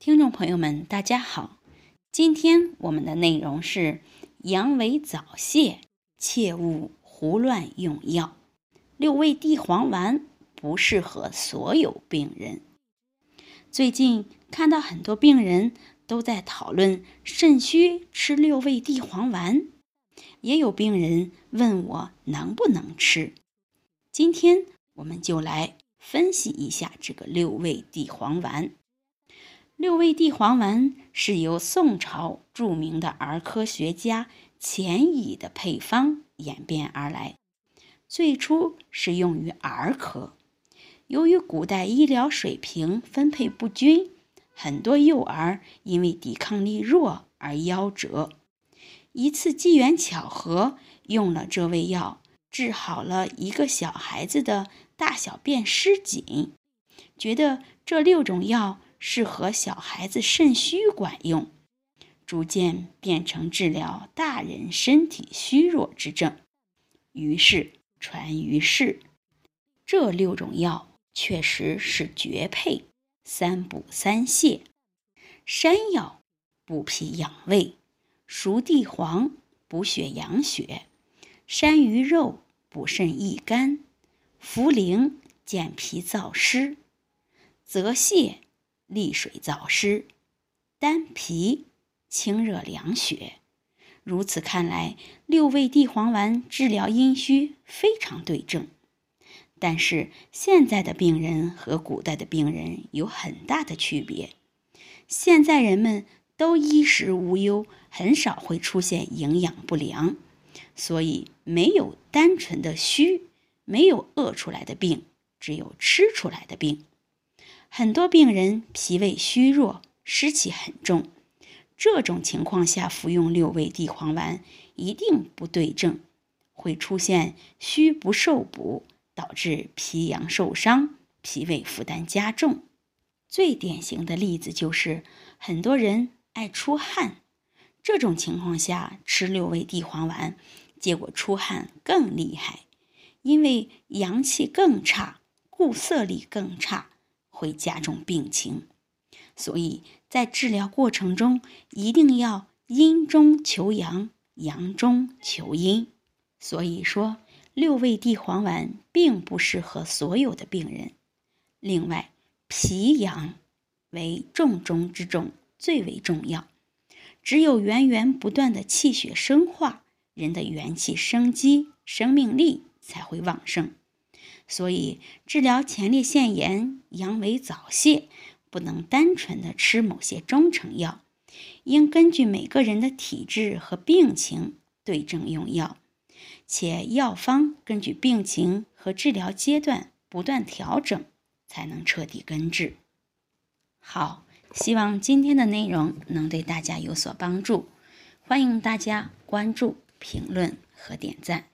听众朋友们，大家好，今天我们的内容是阳痿早泄，切勿胡乱用药。六味地黄丸不适合所有病人。最近看到很多病人都在讨论肾虚吃六味地黄丸，也有病人问我能不能吃。今天我们就来分析一下这个六味地黄丸。六味地黄丸是由宋朝著名的儿科学家钱乙的配方演变而来。最初是用于儿科，由于古代医疗水平分配不均，很多幼儿因为抵抗力弱而夭折。一次机缘巧合，用了这味药，治好了一个小孩子的大小便失禁，觉得这六种药适合小孩子肾虚管用，逐渐变成治疗大人身体虚弱之症，于是。传于世，这六种药确实是绝配，三补三泻。山药补脾养胃，熟地黄补血养血，山萸肉补肾益肝，茯苓健脾燥湿，泽泻利水燥湿，丹皮清热凉血。如此看来，六味地黄丸治疗阴虚非常对症。但是现在的病人和古代的病人有很大的区别。现在人们都衣食无忧，很少会出现营养不良，所以没有单纯的虚，没有饿出来的病，只有吃出来的病。很多病人脾胃虚弱，湿气很重。这种情况下服用六味地黄丸一定不对症，会出现虚不受补，导致脾阳受伤，脾胃负担加重。最典型的例子就是很多人爱出汗，这种情况下吃六味地黄丸，结果出汗更厉害，因为阳气更差，固涩力更差，会加重病情。所以在治疗过程中，一定要阴中求阳，阳中求阴。所以说，六味地黄丸并不适合所有的病人。另外，脾阳为重中之重，最为重要。只有源源不断的气血生化，人的元气生机、生命力才会旺盛。所以，治疗前列腺炎、阳痿早泄。不能单纯的吃某些中成药，应根据每个人的体质和病情对症用药，且药方根据病情和治疗阶段不断调整，才能彻底根治。好，希望今天的内容能对大家有所帮助，欢迎大家关注、评论和点赞。